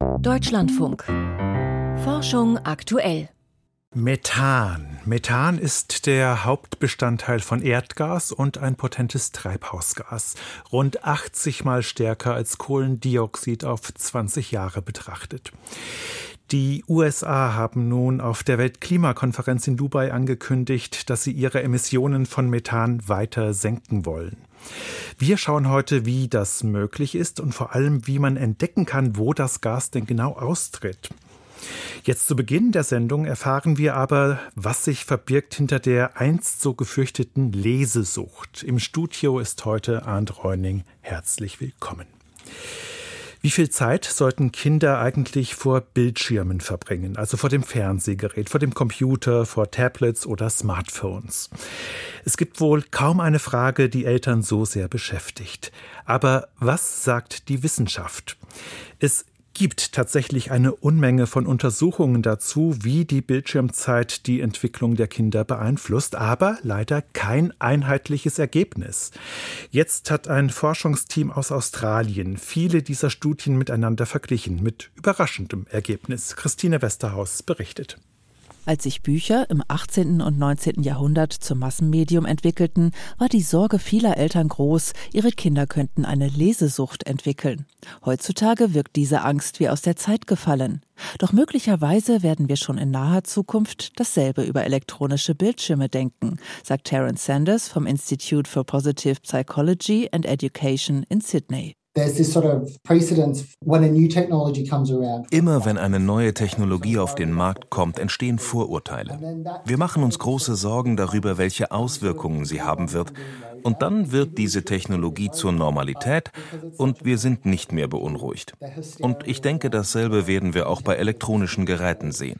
Deutschlandfunk. Forschung aktuell. Methan. Methan ist der Hauptbestandteil von Erdgas und ein potentes Treibhausgas. Rund 80 mal stärker als Kohlendioxid auf 20 Jahre betrachtet. Die USA haben nun auf der Weltklimakonferenz in Dubai angekündigt, dass sie ihre Emissionen von Methan weiter senken wollen. Wir schauen heute, wie das möglich ist und vor allem, wie man entdecken kann, wo das Gas denn genau austritt. Jetzt zu Beginn der Sendung erfahren wir aber, was sich verbirgt hinter der einst so gefürchteten Lesesucht. Im Studio ist heute Arndt Reuning. Herzlich willkommen. Wie viel Zeit sollten Kinder eigentlich vor Bildschirmen verbringen, also vor dem Fernsehgerät, vor dem Computer, vor Tablets oder Smartphones? Es gibt wohl kaum eine Frage, die Eltern so sehr beschäftigt. Aber was sagt die Wissenschaft? Es gibt tatsächlich eine Unmenge von Untersuchungen dazu, wie die Bildschirmzeit die Entwicklung der Kinder beeinflusst, aber leider kein einheitliches Ergebnis. Jetzt hat ein Forschungsteam aus Australien viele dieser Studien miteinander verglichen, mit überraschendem Ergebnis. Christine Westerhaus berichtet. Als sich Bücher im 18. und 19. Jahrhundert zum Massenmedium entwickelten, war die Sorge vieler Eltern groß, ihre Kinder könnten eine Lesesucht entwickeln. Heutzutage wirkt diese Angst wie aus der Zeit gefallen. Doch möglicherweise werden wir schon in naher Zukunft dasselbe über elektronische Bildschirme denken, sagt Terence Sanders vom Institute for Positive Psychology and Education in Sydney. Immer wenn eine neue Technologie auf den Markt kommt, entstehen Vorurteile. Wir machen uns große Sorgen darüber, welche Auswirkungen sie haben wird. Und dann wird diese Technologie zur Normalität und wir sind nicht mehr beunruhigt. Und ich denke, dasselbe werden wir auch bei elektronischen Geräten sehen.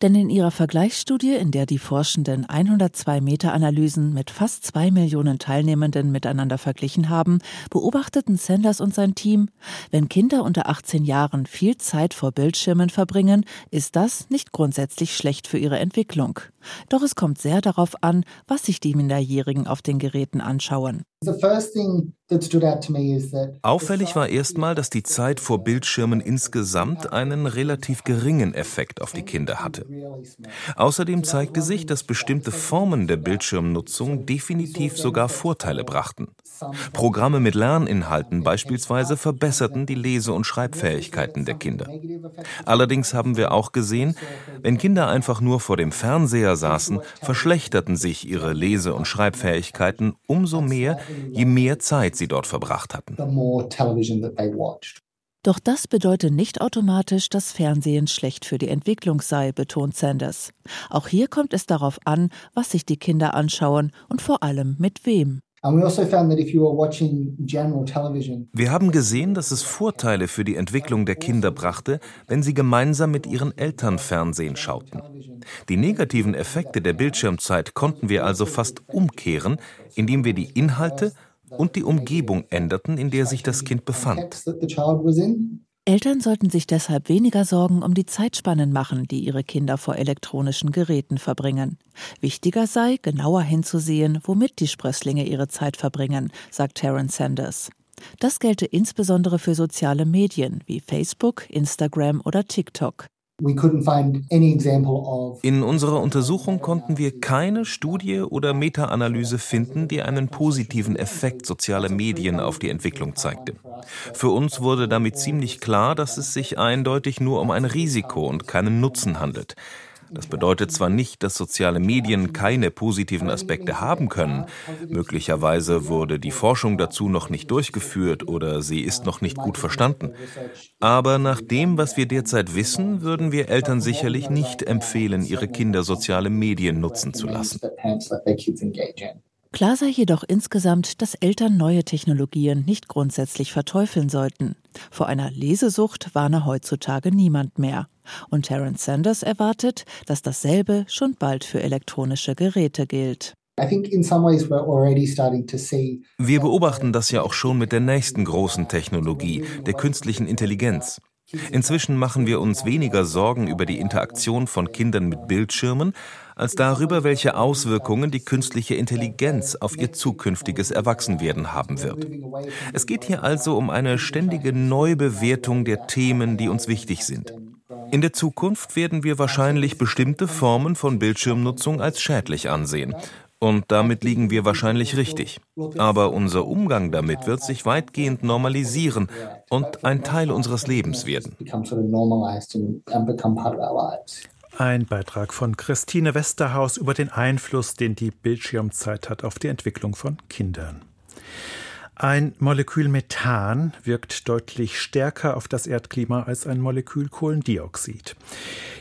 Denn in ihrer Vergleichsstudie, in der die Forschenden 102 Meta-Analysen mit fast zwei Millionen Teilnehmenden miteinander verglichen haben, beobachteten Sanders und sein Team, wenn Kinder unter 18 Jahren viel Zeit vor Bildschirmen verbringen, ist das nicht grundsätzlich schlecht für ihre Entwicklung. Doch es kommt sehr darauf an, was sich die Minderjährigen auf den Geräten anschauen. Auffällig war erstmal, dass die Zeit vor Bildschirmen insgesamt einen relativ geringen Effekt auf die Kinder hatte. Außerdem zeigte sich, dass bestimmte Formen der Bildschirmnutzung definitiv sogar Vorteile brachten. Programme mit Lerninhalten beispielsweise verbesserten die Lese- und Schreibfähigkeiten der Kinder. Allerdings haben wir auch gesehen, wenn Kinder einfach nur vor dem Fernseher saßen, verschlechterten sich ihre Lese- und Schreibfähigkeiten umso mehr, je mehr Zeit sie dort verbracht hatten. Doch das bedeutet nicht automatisch, dass Fernsehen schlecht für die Entwicklung sei, betont Sanders. Auch hier kommt es darauf an, was sich die Kinder anschauen und vor allem mit wem. Also Wir haben gesehen, dass es Vorteile für die Entwicklung der Kinder brachte, wenn sie gemeinsam mit ihren Eltern Fernsehen schauten. Die negativen Effekte der Bildschirmzeit konnten wir also fast umkehren, indem wir die Inhalte und die Umgebung änderten, in der sich das Kind befand. Eltern sollten sich deshalb weniger Sorgen um die Zeitspannen machen, die ihre Kinder vor elektronischen Geräten verbringen. Wichtiger sei, genauer hinzusehen, womit die Sprösslinge ihre Zeit verbringen, sagt Terence Sanders. Das gelte insbesondere für soziale Medien wie Facebook, Instagram oder TikTok. In unserer Untersuchung konnten wir keine Studie oder Meta-Analyse finden, die einen positiven Effekt sozialer Medien auf die Entwicklung zeigte. Für uns wurde damit ziemlich klar, dass es sich eindeutig nur um ein Risiko und keinen Nutzen handelt. Das bedeutet zwar nicht, dass soziale Medien keine positiven Aspekte haben können. Möglicherweise wurde die Forschung dazu noch nicht durchgeführt oder sie ist noch nicht gut verstanden. Aber nach dem, was wir derzeit wissen, würden wir Eltern sicherlich nicht empfehlen, ihre Kinder soziale Medien nutzen zu lassen. Klar sei jedoch insgesamt, dass Eltern neue Technologien nicht grundsätzlich verteufeln sollten. Vor einer Lesesucht warne heutzutage niemand mehr. Und Terence Sanders erwartet, dass dasselbe schon bald für elektronische Geräte gilt. Wir beobachten das ja auch schon mit der nächsten großen Technologie, der künstlichen Intelligenz. Inzwischen machen wir uns weniger Sorgen über die Interaktion von Kindern mit Bildschirmen, als darüber, welche Auswirkungen die künstliche Intelligenz auf ihr zukünftiges Erwachsenwerden haben wird. Es geht hier also um eine ständige Neubewertung der Themen, die uns wichtig sind. In der Zukunft werden wir wahrscheinlich bestimmte Formen von Bildschirmnutzung als schädlich ansehen. Und damit liegen wir wahrscheinlich richtig. Aber unser Umgang damit wird sich weitgehend normalisieren und ein Teil unseres Lebens werden. Ein Beitrag von Christine Westerhaus über den Einfluss, den die Bildschirmzeit hat auf die Entwicklung von Kindern. Ein Molekül Methan wirkt deutlich stärker auf das Erdklima als ein Molekül Kohlendioxid.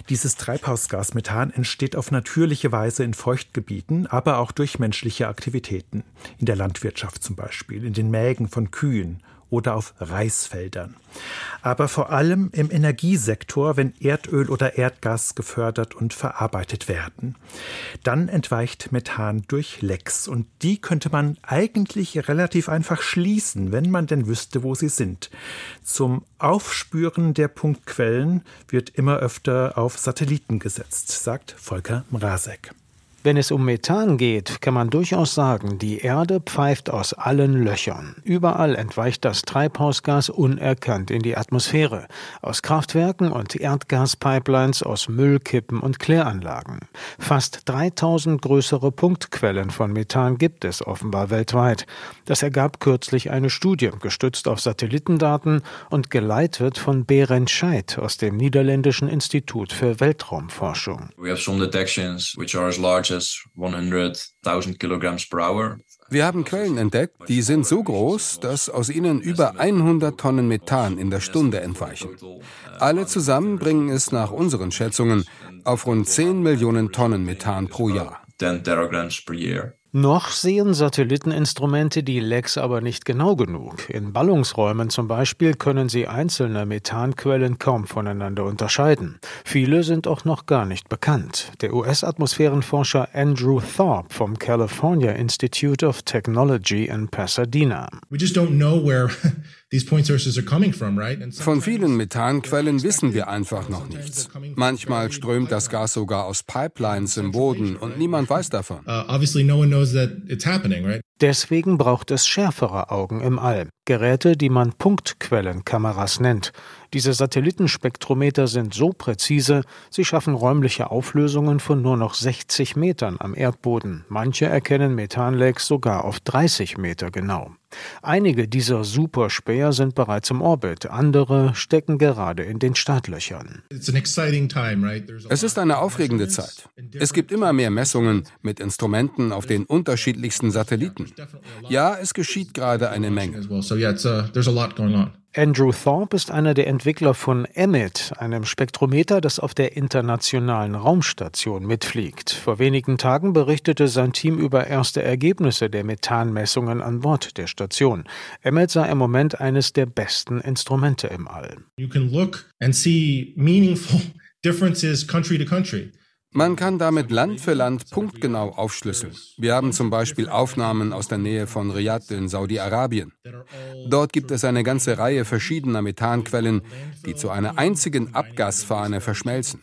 Dieses Treibhausgas Methan entsteht auf natürliche Weise in Feuchtgebieten, aber auch durch menschliche Aktivitäten. In der Landwirtschaft zum Beispiel, in den Mägen von Kühen oder auf Reisfeldern. Aber vor allem im Energiesektor, wenn Erdöl oder Erdgas gefördert und verarbeitet werden. Dann entweicht Methan durch Lecks und die könnte man eigentlich relativ einfach schließen, wenn man denn wüsste, wo sie sind. Zum Aufspüren der Punktquellen wird immer öfter auf Satelliten gesetzt, sagt Volker Mrazek. Wenn es um Methan geht, kann man durchaus sagen, die Erde pfeift aus allen Löchern. Überall entweicht das Treibhausgas unerkannt in die Atmosphäre. Aus Kraftwerken und Erdgaspipelines, aus Müllkippen und Kläranlagen. Fast 3000 größere Punktquellen von Methan gibt es offenbar weltweit. Das ergab kürzlich eine Studie, gestützt auf Satellitendaten und geleitet von Berend Scheidt aus dem Niederländischen Institut für Weltraumforschung. We have some detections which are as large as 100,000 kilograms per hour. Wir haben Quellen entdeckt, die sind so groß, dass aus ihnen über 100 Tonnen Methan in der Stunde entweichen. Alle zusammen bringen es nach unseren Schätzungen auf rund 10 Millionen Tonnen Methan pro Jahr. 10 teragrams per year. Noch sehen Satelliteninstrumente die Lecks aber nicht genau genug. In Ballungsräumen zum Beispiel können sie einzelne Methanquellen kaum voneinander unterscheiden. Viele sind auch noch gar nicht bekannt. Der US-Atmosphärenforscher Andrew Thorpe vom California Institute of Technology in Pasadena. We just don't know where Von vielen Methanquellen wissen wir einfach noch nichts. Manchmal strömt das Gas sogar aus Pipelines im Boden und niemand weiß davon. Uh, Deswegen braucht es schärfere Augen im All. Geräte, die man Punktquellenkameras nennt. Diese Satellitenspektrometer sind so präzise, sie schaffen räumliche Auflösungen von nur noch 60 Metern am Erdboden. Manche erkennen Methanlecks sogar auf 30 Meter genau. Einige dieser Superspäher sind bereits im Orbit, andere stecken gerade in den Startlöchern. Es ist eine aufregende Zeit. Es gibt immer mehr Messungen mit Instrumenten auf den unterschiedlichsten Satelliten. Ja, es geschieht gerade eine Menge. Andrew Thorpe ist einer der Entwickler von EMIT, einem Spektrometer, das auf der Internationalen Raumstation mitfliegt. Vor wenigen Tagen berichtete sein Team über erste Ergebnisse der Methanmessungen an Bord der Station. EMIT sei im Moment eines der besten Instrumente im All. You can look and see meaningful differences country to country. Man kann damit Land für Land punktgenau aufschlüsseln. Wir haben zum Beispiel Aufnahmen aus der Nähe von Riyadh in Saudi-Arabien. Dort gibt es eine ganze Reihe verschiedener Methanquellen, die zu einer einzigen Abgasfahne verschmelzen.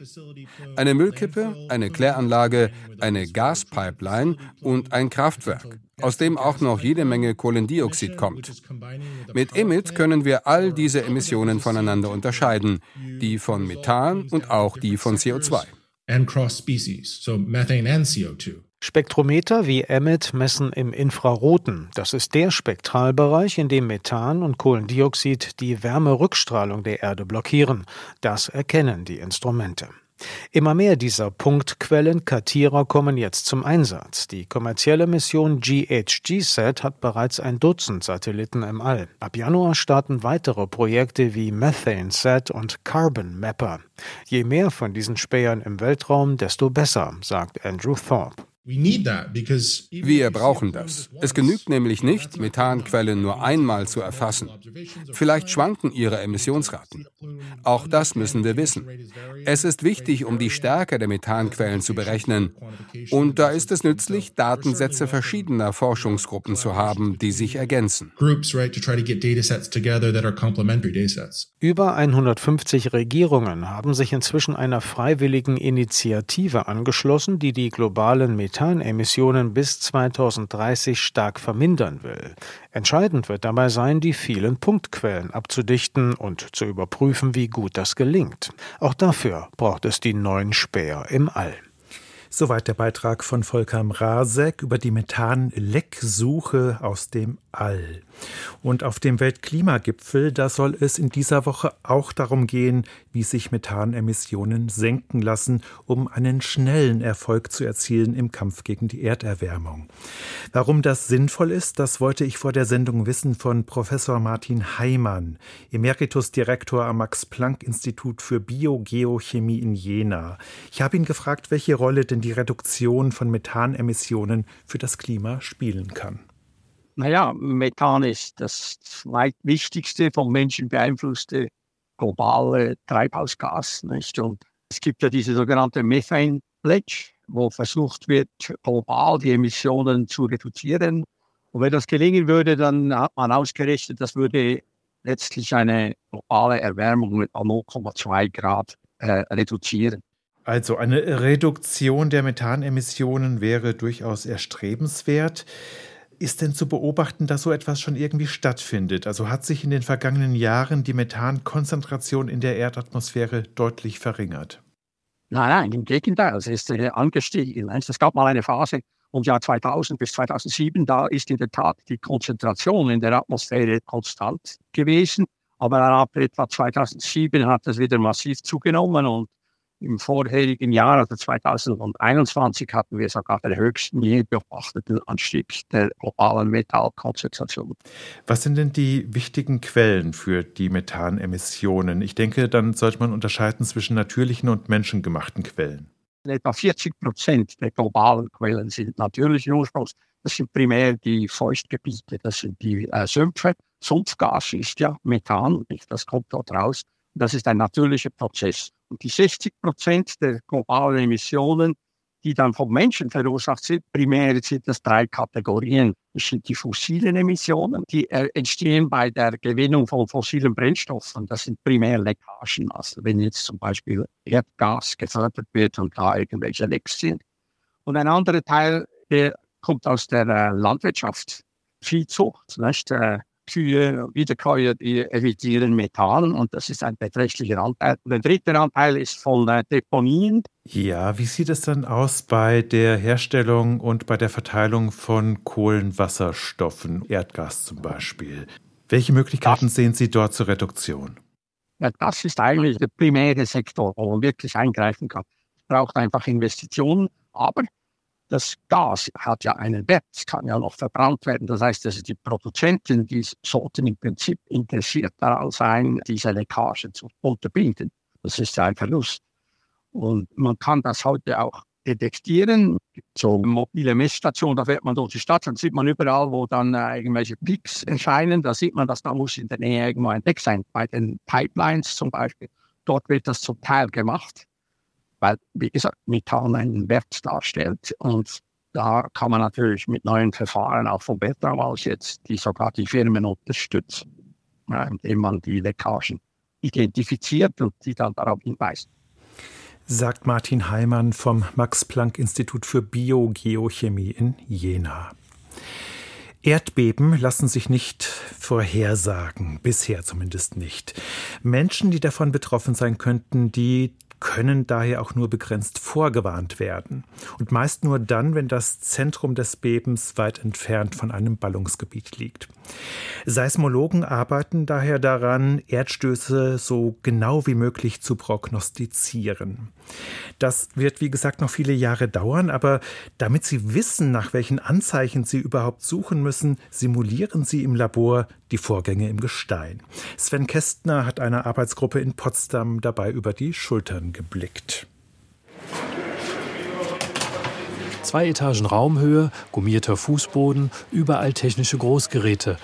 Eine Müllkippe, eine Kläranlage, eine Gaspipeline und ein Kraftwerk, aus dem auch noch jede Menge Kohlendioxid kommt. Mit EMIT können wir all diese Emissionen voneinander unterscheiden, die von Methan und auch die von CO2 and cross species, so methane and CO2. Spektrometer wie EMIT messen im Infraroten. Das ist der Spektralbereich, in dem Methan und Kohlendioxid die Wärmerückstrahlung der Erde blockieren. Das erkennen die Instrumente. Immer mehr dieser Punktquellen Kartierer kommen jetzt zum Einsatz. Die kommerzielle Mission GHGSat hat bereits ein Dutzend Satelliten im All. Ab Januar starten weitere Projekte wie MethaneSat und Carbon Mapper. Je mehr von diesen Spähern im Weltraum, desto besser, sagt Andrew Thorpe. Wir brauchen das. Es genügt nämlich nicht, Methanquellen nur einmal zu erfassen. Vielleicht schwanken ihre Emissionsraten. Auch das müssen wir wissen. Es ist wichtig, um die Stärke der Methanquellen zu berechnen. Und da ist es nützlich, Datensätze verschiedener Forschungsgruppen zu haben, die sich ergänzen. Über 150 Regierungen haben sich inzwischen einer freiwilligen Initiative angeschlossen, die die globalen Methan Methanemissionen bis 2030 stark vermindern will. Entscheidend wird dabei sein, die vielen Punktquellen abzudichten und zu überprüfen, wie gut das gelingt. Auch dafür braucht es die neuen Späher im All. Soweit der Beitrag von Volker Mrazek über die Methanlecksuche aus dem All. Und auf dem Weltklimagipfel, da soll es in dieser Woche auch darum gehen, wie sich Methanemissionen senken lassen, um einen schnellen Erfolg zu erzielen im Kampf gegen die Erderwärmung. Warum das sinnvoll ist, das wollte ich vor der Sendung wissen von Professor Martin Heimann, Emeritusdirektor am Max-Planck-Institut für Biogeochemie in Jena. Ich habe ihn gefragt, welche Rolle denn die Reduktion von Methanemissionen für das Klima spielen kann. Naja, Methan ist das zweitwichtigste vom Menschen beeinflusste globale Treibhausgas. Nicht? Und es gibt ja diese sogenannte Methane Pledge, wo versucht wird, global die Emissionen zu reduzieren. Und wenn das gelingen würde, dann hat man ausgerechnet, das würde letztlich eine globale Erwärmung mit 0,2 Grad äh, reduzieren. Also eine Reduktion der Methanemissionen wäre durchaus erstrebenswert. Ist denn zu beobachten, dass so etwas schon irgendwie stattfindet? Also hat sich in den vergangenen Jahren die Methankonzentration in der Erdatmosphäre deutlich verringert? Nein, nein, im Gegenteil, es ist äh, angestiegen. Es gab mal eine Phase um Jahr 2000 bis 2007, da ist in der Tat die Konzentration in der Atmosphäre konstant gewesen. Aber ab etwa 2007 hat es wieder massiv zugenommen und im vorherigen Jahr, also 2021, hatten wir sogar den höchsten je beobachteten Anstieg der globalen Metallkonzentration. Was sind denn die wichtigen Quellen für die Methanemissionen? Ich denke, dann sollte man unterscheiden zwischen natürlichen und menschengemachten Quellen. Etwa 40 Prozent der globalen Quellen sind natürlichen Ursprungs. Das sind primär die Feuchtgebiete, das sind die äh, Sümpfe. Sumpfgas ist ja Methan, das kommt dort raus. Das ist ein natürlicher Prozess. Und die 60 Prozent der globalen Emissionen, die dann vom Menschen verursacht sind, primär sind das drei Kategorien. Das sind die fossilen Emissionen, die äh, entstehen bei der Gewinnung von fossilen Brennstoffen. Das sind primär Leckagen. Also wenn jetzt zum Beispiel Erdgas gefördert wird und da irgendwelche Lecks sind. Und ein anderer Teil, der kommt aus der äh, Landwirtschaft, Viehzucht, nicht? Kühe, Wiederkäuer, die emittieren Methan und das ist ein beträchtlicher Anteil. Und der dritte Anteil ist von äh, Deponien. Ja, wie sieht es dann aus bei der Herstellung und bei der Verteilung von Kohlenwasserstoffen, Erdgas zum Beispiel? Welche Möglichkeiten das, sehen Sie dort zur Reduktion? Ja, das ist eigentlich der primäre Sektor, wo man wirklich eingreifen kann. Es braucht einfach Investitionen, aber das Gas hat ja einen Wert, es kann ja noch verbrannt werden. Das heißt, also die Produzenten, die sollten im Prinzip interessiert daran sein, diese Leckage zu unterbinden. Das ist ja ein Verlust. Und man kann das heute auch detektieren. So mobile Messstationen, da fährt man durch die Stadt, dann sieht man überall, wo dann äh, irgendwelche Peaks erscheinen, da sieht man, dass da muss in der Nähe irgendwo ein Deck sein. Bei den Pipelines zum Beispiel, dort wird das zum Teil gemacht weil, wie gesagt, Methan einen Wert darstellt. Und da kann man natürlich mit neuen Verfahren auch vom Weltraum aus jetzt, die sogar die Firmen unterstützen, indem man die Leckagen identifiziert und die dann darauf hinweist. Sagt Martin Heimann vom Max-Planck-Institut für Biogeochemie in Jena. Erdbeben lassen sich nicht vorhersagen, bisher zumindest nicht. Menschen, die davon betroffen sein könnten, die können daher auch nur begrenzt vorgewarnt werden. Und meist nur dann, wenn das Zentrum des Bebens weit entfernt von einem Ballungsgebiet liegt. Seismologen arbeiten daher daran, Erdstöße so genau wie möglich zu prognostizieren. Das wird, wie gesagt, noch viele Jahre dauern, aber damit Sie wissen, nach welchen Anzeichen Sie überhaupt suchen müssen, simulieren Sie im Labor die Vorgänge im Gestein. Sven Kästner hat einer Arbeitsgruppe in Potsdam dabei über die Schultern geblickt. Zwei Etagen Raumhöhe, gummierter Fußboden, überall technische Großgeräte.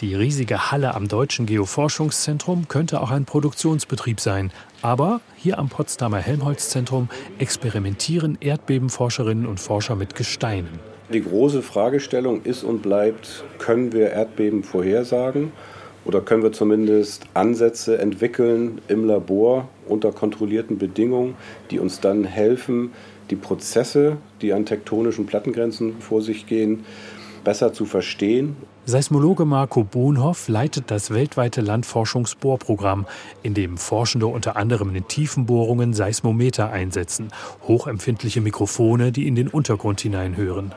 Die riesige Halle am Deutschen Geoforschungszentrum könnte auch ein Produktionsbetrieb sein. Aber hier am Potsdamer Helmholtz-Zentrum experimentieren Erdbebenforscherinnen und Forscher mit Gesteinen. Die große Fragestellung ist und bleibt, können wir Erdbeben vorhersagen oder können wir zumindest Ansätze entwickeln im Labor unter kontrollierten Bedingungen, die uns dann helfen, die Prozesse, die an tektonischen Plattengrenzen vor sich gehen, besser zu verstehen. Seismologe Marco Bohnhoff leitet das weltweite Landforschungsbohrprogramm, in dem Forschende unter anderem in Tiefenbohrungen Seismometer einsetzen, hochempfindliche Mikrofone, die in den Untergrund hineinhören.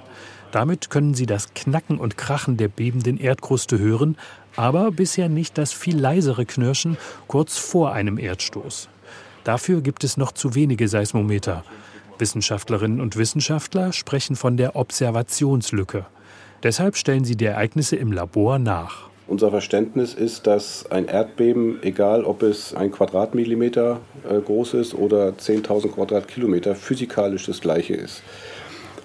Damit können sie das Knacken und Krachen der bebenden Erdkruste hören, aber bisher nicht das viel leisere Knirschen kurz vor einem Erdstoß. Dafür gibt es noch zu wenige Seismometer. Wissenschaftlerinnen und Wissenschaftler sprechen von der Observationslücke. Deshalb stellen sie die Ereignisse im Labor nach. Unser Verständnis ist, dass ein Erdbeben, egal ob es ein Quadratmillimeter äh, groß ist oder 10.000 Quadratkilometer, physikalisch das gleiche ist.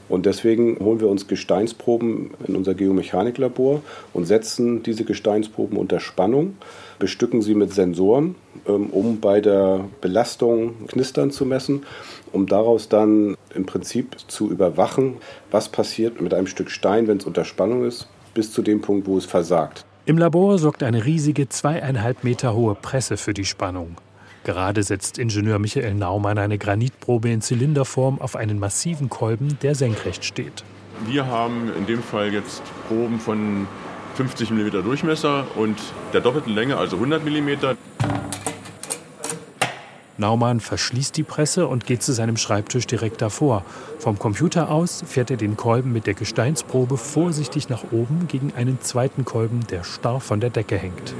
Und deswegen holen wir uns Gesteinsproben in unser Geomechaniklabor und setzen diese Gesteinsproben unter Spannung, bestücken sie mit Sensoren, um bei der Belastung Knistern zu messen, um daraus dann im Prinzip zu überwachen, was passiert mit einem Stück Stein, wenn es unter Spannung ist, bis zu dem Punkt, wo es versagt. Im Labor sorgt eine riesige zweieinhalb Meter hohe Presse für die Spannung. Gerade setzt Ingenieur Michael Naumann eine Granitprobe in Zylinderform auf einen massiven Kolben, der senkrecht steht. Wir haben in dem Fall jetzt Proben von 50 mm Durchmesser und der doppelten Länge, also 100 mm. Naumann verschließt die Presse und geht zu seinem Schreibtisch direkt davor. Vom Computer aus fährt er den Kolben mit der Gesteinsprobe vorsichtig nach oben gegen einen zweiten Kolben, der starr von der Decke hängt.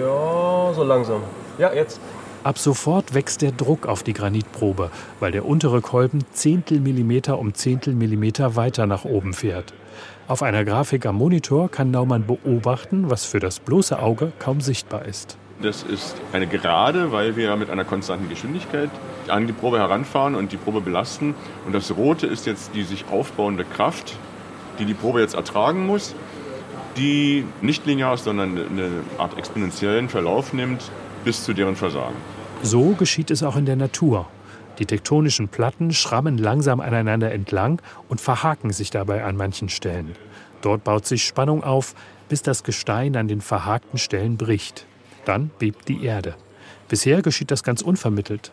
Ja, so langsam. Ja, jetzt. Ab sofort wächst der Druck auf die Granitprobe, weil der untere Kolben Zehntel Millimeter um Zehntel Millimeter weiter nach oben fährt. Auf einer Grafik am Monitor kann Naumann beobachten, was für das bloße Auge kaum sichtbar ist. Das ist eine Gerade, weil wir mit einer konstanten Geschwindigkeit an die Probe heranfahren und die Probe belasten. Und das Rote ist jetzt die sich aufbauende Kraft, die die Probe jetzt ertragen muss, die nicht linear ist, sondern eine Art exponentiellen Verlauf nimmt bis zu deren Versagen. So geschieht es auch in der Natur. Die tektonischen Platten schrammen langsam aneinander entlang und verhaken sich dabei an manchen Stellen. Dort baut sich Spannung auf, bis das Gestein an den verhakten Stellen bricht. Dann bebt die Erde. Bisher geschieht das ganz unvermittelt.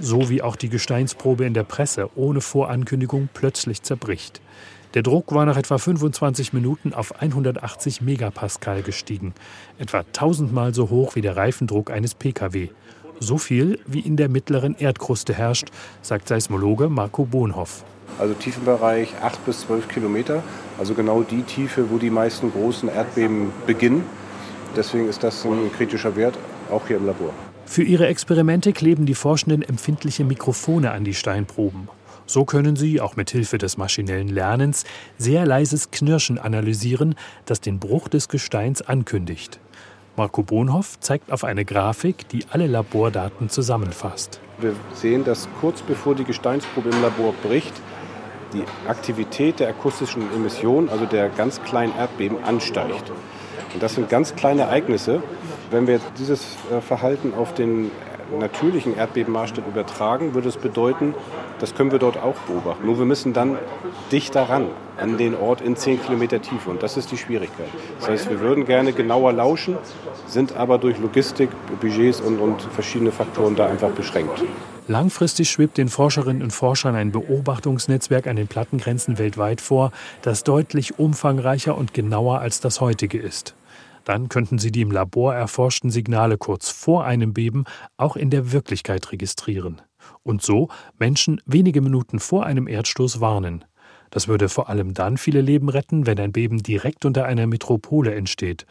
So wie auch die Gesteinsprobe in der Presse ohne Vorankündigung plötzlich zerbricht. Der Druck war nach etwa 25 Minuten auf 180 Megapascal gestiegen, etwa tausendmal so hoch wie der Reifendruck eines Pkw. So viel wie in der mittleren Erdkruste herrscht, sagt Seismologe Marco Bohnhoff. Also Tiefenbereich 8 bis 12 Kilometer, also genau die Tiefe, wo die meisten großen Erdbeben beginnen. Deswegen ist das ein kritischer Wert, auch hier im Labor. Für ihre Experimente kleben die Forschenden empfindliche Mikrofone an die Steinproben. So können sie, auch mit Hilfe des maschinellen Lernens, sehr leises Knirschen analysieren, das den Bruch des Gesteins ankündigt. Marco Bohnhoff zeigt auf eine Grafik, die alle Labordaten zusammenfasst. Wir sehen, dass kurz bevor die Gesteinsprobe im Labor bricht, die Aktivität der akustischen Emission, also der ganz kleinen Erdbeben, ansteigt. Und das sind ganz kleine Ereignisse. Wenn wir dieses äh, Verhalten auf den natürlichen Erdbebenmaßstab übertragen, würde es bedeuten, das können wir dort auch beobachten. Nur wir müssen dann dichter ran an den Ort in 10 Kilometer Tiefe. Und das ist die Schwierigkeit. Das heißt, wir würden gerne genauer lauschen, sind aber durch Logistik, Budgets und, und verschiedene Faktoren da einfach beschränkt. Langfristig schwebt den Forscherinnen und Forschern ein Beobachtungsnetzwerk an den Plattengrenzen weltweit vor, das deutlich umfangreicher und genauer als das heutige ist. Dann könnten Sie die im Labor erforschten Signale kurz vor einem Beben auch in der Wirklichkeit registrieren. Und so Menschen wenige Minuten vor einem Erdstoß warnen. Das würde vor allem dann viele Leben retten, wenn ein Beben direkt unter einer Metropole entsteht,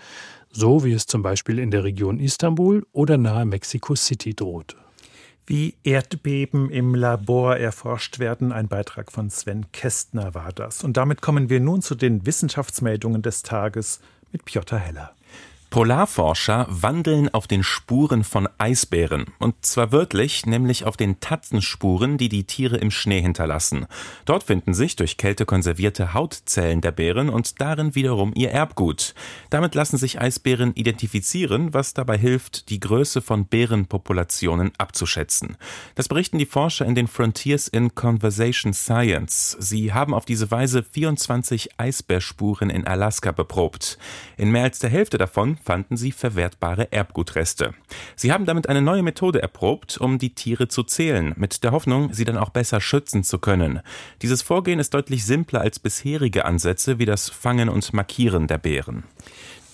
so wie es zum Beispiel in der Region Istanbul oder nahe Mexico City droht. Wie Erdbeben im Labor erforscht werden, ein Beitrag von Sven Kästner war das. Und damit kommen wir nun zu den Wissenschaftsmeldungen des Tages mit Piotr Heller. Polarforscher wandeln auf den Spuren von Eisbären. Und zwar wörtlich, nämlich auf den Tatzenspuren, die die Tiere im Schnee hinterlassen. Dort finden sich durch Kälte konservierte Hautzellen der Bären und darin wiederum ihr Erbgut. Damit lassen sich Eisbären identifizieren, was dabei hilft, die Größe von Bärenpopulationen abzuschätzen. Das berichten die Forscher in den Frontiers in Conversation Science. Sie haben auf diese Weise 24 Eisbärspuren in Alaska beprobt. In mehr als der Hälfte davon fanden sie verwertbare Erbgutreste. Sie haben damit eine neue Methode erprobt, um die Tiere zu zählen, mit der Hoffnung, sie dann auch besser schützen zu können. Dieses Vorgehen ist deutlich simpler als bisherige Ansätze wie das Fangen und Markieren der Bären.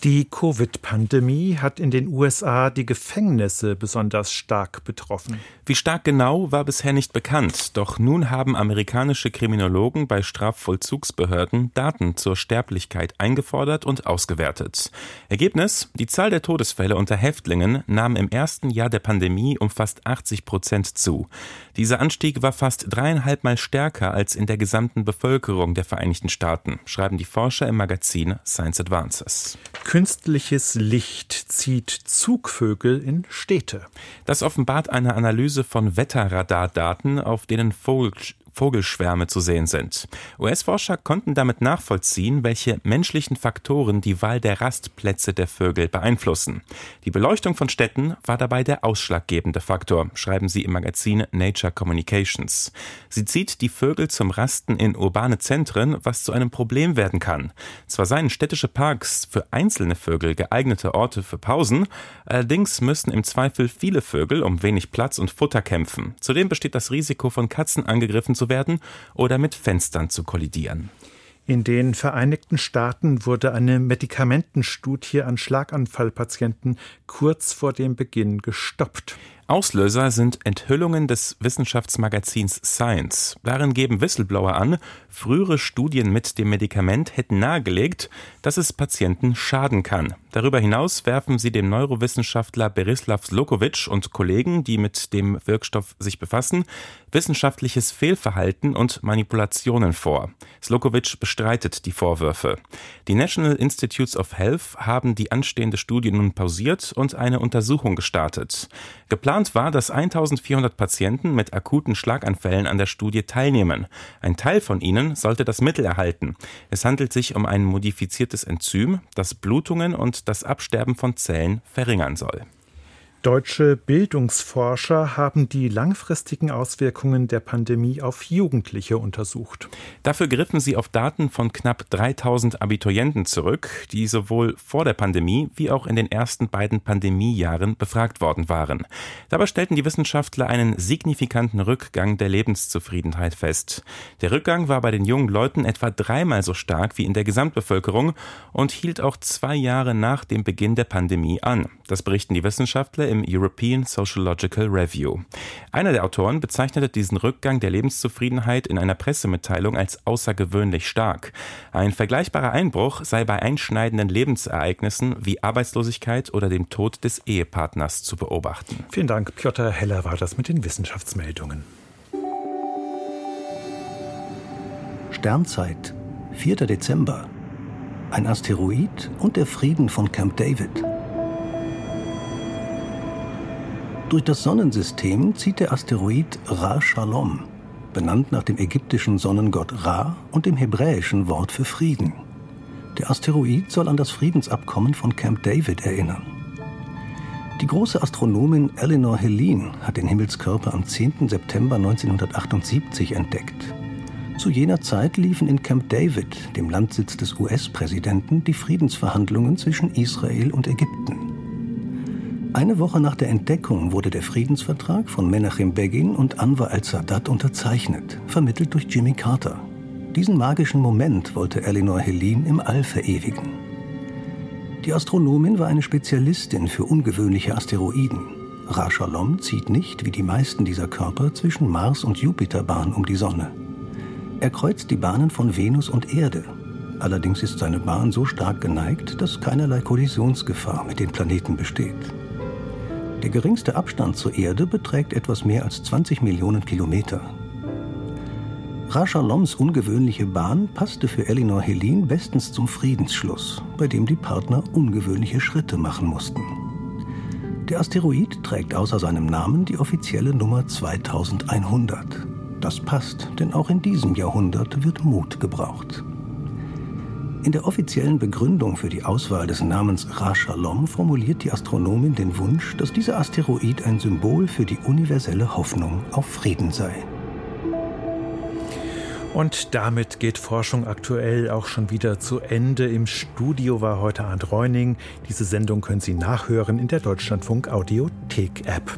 Die Covid-Pandemie hat in den USA die Gefängnisse besonders stark betroffen. Wie stark genau war bisher nicht bekannt, doch nun haben amerikanische Kriminologen bei Strafvollzugsbehörden Daten zur Sterblichkeit eingefordert und ausgewertet. Ergebnis: Die Zahl der Todesfälle unter Häftlingen nahm im ersten Jahr der Pandemie um fast 80 Prozent zu. Dieser Anstieg war fast dreieinhalb Mal stärker als in der gesamten Bevölkerung der Vereinigten Staaten, schreiben die Forscher im Magazin Science Advances. Künstliches Licht zieht Zugvögel in Städte. Das offenbart eine Analyse von Wetterradardaten, auf denen Vogel Vogelschwärme zu sehen sind. US-Forscher konnten damit nachvollziehen, welche menschlichen Faktoren die Wahl der Rastplätze der Vögel beeinflussen. Die Beleuchtung von Städten war dabei der ausschlaggebende Faktor, schreiben sie im Magazin Nature Communications. Sie zieht die Vögel zum Rasten in urbane Zentren, was zu einem Problem werden kann. Zwar seien städtische Parks für einzelne Vögel geeignete Orte für Pausen, allerdings müssen im Zweifel viele Vögel um wenig Platz und Futter kämpfen. Zudem besteht das Risiko, von Katzen angegriffen zu werden oder mit Fenstern zu kollidieren. In den Vereinigten Staaten wurde eine Medikamentenstudie an Schlaganfallpatienten kurz vor dem Beginn gestoppt. Auslöser sind Enthüllungen des Wissenschaftsmagazins Science. Darin geben Whistleblower an, frühere Studien mit dem Medikament hätten nahegelegt, dass es Patienten schaden kann. Darüber hinaus werfen sie dem Neurowissenschaftler Berislav Slokovic und Kollegen, die mit dem Wirkstoff sich befassen, wissenschaftliches Fehlverhalten und Manipulationen vor. Slokovic bestreitet die Vorwürfe. Die National Institutes of Health haben die anstehende Studie nun pausiert und eine Untersuchung gestartet. Geplant war, dass 1400 Patienten mit akuten Schlaganfällen an der Studie teilnehmen. Ein Teil von ihnen sollte das Mittel erhalten. Es handelt sich um ein modifiziertes Enzym, das Blutungen und das Absterben von Zellen verringern soll. Deutsche Bildungsforscher haben die langfristigen Auswirkungen der Pandemie auf Jugendliche untersucht. Dafür griffen sie auf Daten von knapp 3000 Abiturienten zurück, die sowohl vor der Pandemie wie auch in den ersten beiden Pandemiejahren befragt worden waren. Dabei stellten die Wissenschaftler einen signifikanten Rückgang der Lebenszufriedenheit fest. Der Rückgang war bei den jungen Leuten etwa dreimal so stark wie in der Gesamtbevölkerung und hielt auch zwei Jahre nach dem Beginn der Pandemie an. Das berichten die Wissenschaftler im European Sociological Review. Einer der Autoren bezeichnete diesen Rückgang der Lebenszufriedenheit in einer Pressemitteilung als außergewöhnlich stark. Ein vergleichbarer Einbruch sei bei einschneidenden Lebensereignissen wie Arbeitslosigkeit oder dem Tod des Ehepartners zu beobachten. Vielen Dank, Piotr Heller war das mit den Wissenschaftsmeldungen. Sternzeit, 4. Dezember. Ein Asteroid und der Frieden von Camp David. Durch das Sonnensystem zieht der Asteroid Ra Shalom, benannt nach dem ägyptischen Sonnengott Ra und dem hebräischen Wort für Frieden. Der Asteroid soll an das Friedensabkommen von Camp David erinnern. Die große Astronomin Eleanor Helene hat den Himmelskörper am 10. September 1978 entdeckt. Zu jener Zeit liefen in Camp David, dem Landsitz des US-Präsidenten, die Friedensverhandlungen zwischen Israel und Ägypten. Eine Woche nach der Entdeckung wurde der Friedensvertrag von Menachem Begin und Anwar al-Sadat unterzeichnet, vermittelt durch Jimmy Carter. Diesen magischen Moment wollte Eleanor Helene im All verewigen. Die Astronomin war eine Spezialistin für ungewöhnliche Asteroiden. Ra Shalom zieht nicht, wie die meisten dieser Körper, zwischen Mars und Jupiterbahn um die Sonne. Er kreuzt die Bahnen von Venus und Erde. Allerdings ist seine Bahn so stark geneigt, dass keinerlei Kollisionsgefahr mit den Planeten besteht. Der geringste Abstand zur Erde beträgt etwas mehr als 20 Millionen Kilometer. Ra Shaloms ungewöhnliche Bahn passte für Elinor Helin bestens zum Friedensschluss, bei dem die Partner ungewöhnliche Schritte machen mussten. Der Asteroid trägt außer seinem Namen die offizielle Nummer 2100. Das passt, denn auch in diesem Jahrhundert wird Mut gebraucht. In der offiziellen Begründung für die Auswahl des Namens Ra Shalom formuliert die Astronomin den Wunsch, dass dieser Asteroid ein Symbol für die universelle Hoffnung auf Frieden sei. Und damit geht Forschung aktuell auch schon wieder zu Ende. Im Studio war heute Arndt Reuning. Diese Sendung können Sie nachhören in der Deutschlandfunk Audiothek App.